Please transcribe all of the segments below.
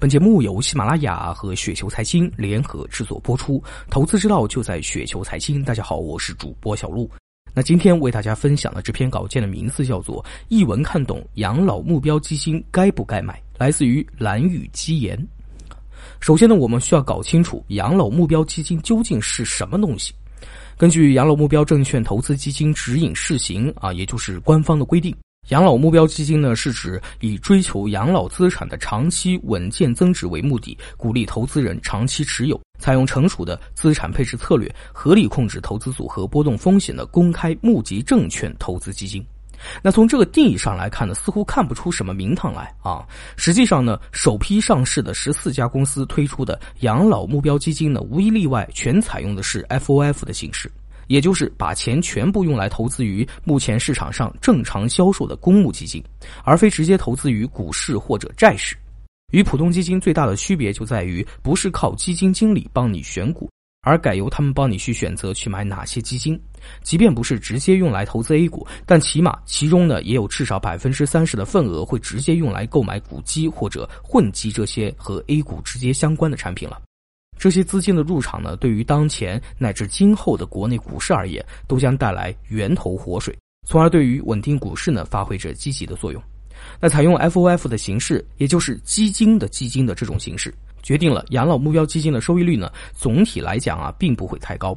本节目由喜马拉雅和雪球财经联合制作播出，投资之道就在雪球财经。大家好，我是主播小璐。那今天为大家分享的这篇稿件的名字叫做《一文看懂养老目标基金该不该买》，来自于蓝宇基言。首先呢，我们需要搞清楚养老目标基金究竟是什么东西。根据养老目标证券投资基金指引试行啊，也就是官方的规定。养老目标基金呢，是指以追求养老资产的长期稳健增值为目的，鼓励投资人长期持有，采用成熟的资产配置策略，合理控制投资组合波动风险的公开募集证券投资基金。那从这个定义上来看呢，似乎看不出什么名堂来啊。实际上呢，首批上市的十四家公司推出的养老目标基金呢，无一例外全采用的是 FOF 的形式。也就是把钱全部用来投资于目前市场上正常销售的公募基金，而非直接投资于股市或者债市。与普通基金最大的区别就在于，不是靠基金经理帮你选股，而改由他们帮你去选择去买哪些基金。即便不是直接用来投资 A 股，但起码其中呢也有至少百分之三十的份额会直接用来购买股基或者混基这些和 A 股直接相关的产品了。这些资金的入场呢，对于当前乃至今后的国内股市而言，都将带来源头活水，从而对于稳定股市呢发挥着积极的作用。那采用 FOF 的形式，也就是基金的基金的这种形式，决定了养老目标基金的收益率呢，总体来讲啊，并不会太高，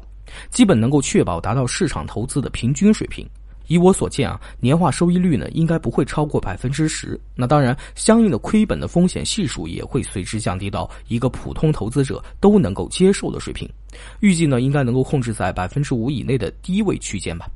基本能够确保达到市场投资的平均水平。以我所见啊，年化收益率呢应该不会超过百分之十。那当然，相应的亏本的风险系数也会随之降低到一个普通投资者都能够接受的水平。预计呢应该能够控制在百分之五以内的低位区间吧。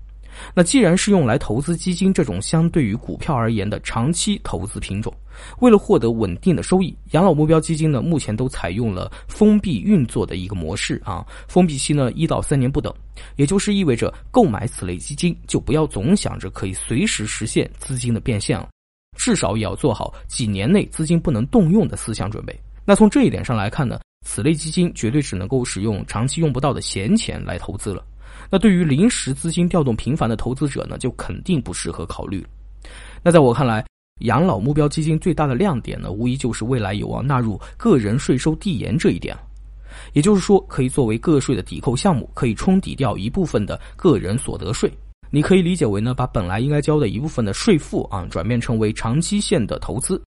那既然是用来投资基金这种相对于股票而言的长期投资品种，为了获得稳定的收益，养老目标基金呢目前都采用了封闭运作的一个模式啊，封闭期呢一到三年不等，也就是意味着购买此类基金就不要总想着可以随时实现资金的变现了，至少也要做好几年内资金不能动用的思想准备。那从这一点上来看呢，此类基金绝对只能够使用长期用不到的闲钱来投资了。那对于临时资金调动频繁的投资者呢，就肯定不适合考虑。那在我看来，养老目标基金最大的亮点呢，无疑就是未来有望纳入个人税收递延这一点也就是说，可以作为个税的抵扣项目，可以冲抵掉一部分的个人所得税。你可以理解为呢，把本来应该交的一部分的税负啊，转变成为长期限的投资。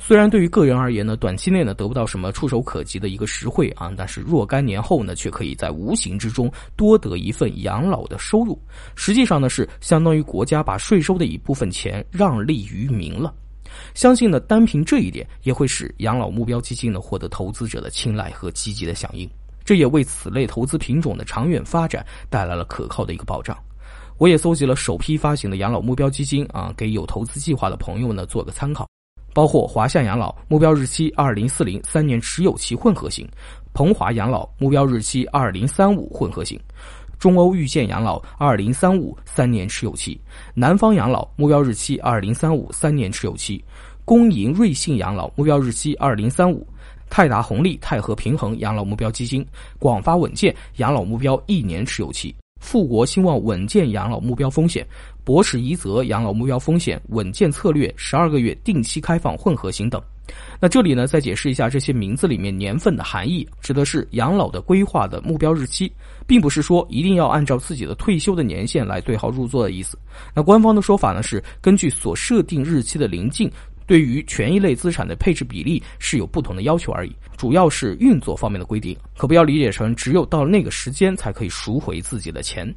虽然对于个人而言呢，短期内呢得不到什么触手可及的一个实惠啊，但是若干年后呢，却可以在无形之中多得一份养老的收入。实际上呢，是相当于国家把税收的一部分钱让利于民了。相信呢，单凭这一点，也会使养老目标基金呢获得投资者的青睐和积极的响应。这也为此类投资品种的长远发展带来了可靠的一个保障。我也搜集了首批发行的养老目标基金啊，给有投资计划的朋友呢做个参考。包括华夏养老目标日期二零四零三年持有期混合型，鹏华养老目标日期二零三五混合型，中欧遇见养老二零三五三年持有期，南方养老目标日期二零三五三年持有期，工银瑞信养老目标日期二零三五，泰达红利泰和平衡养老目标基金，广发稳健养老目标一年持有期。富国兴旺稳健养老目标风险，博士宜泽养老目标风险稳健策略十二个月定期开放混合型等。那这里呢，再解释一下这些名字里面年份的含义，指的是养老的规划的目标日期，并不是说一定要按照自己的退休的年限来对号入座的意思。那官方的说法呢，是根据所设定日期的临近。对于权益类资产的配置比例是有不同的要求而已，主要是运作方面的规定，可不要理解成只有到那个时间才可以赎回自己的钱。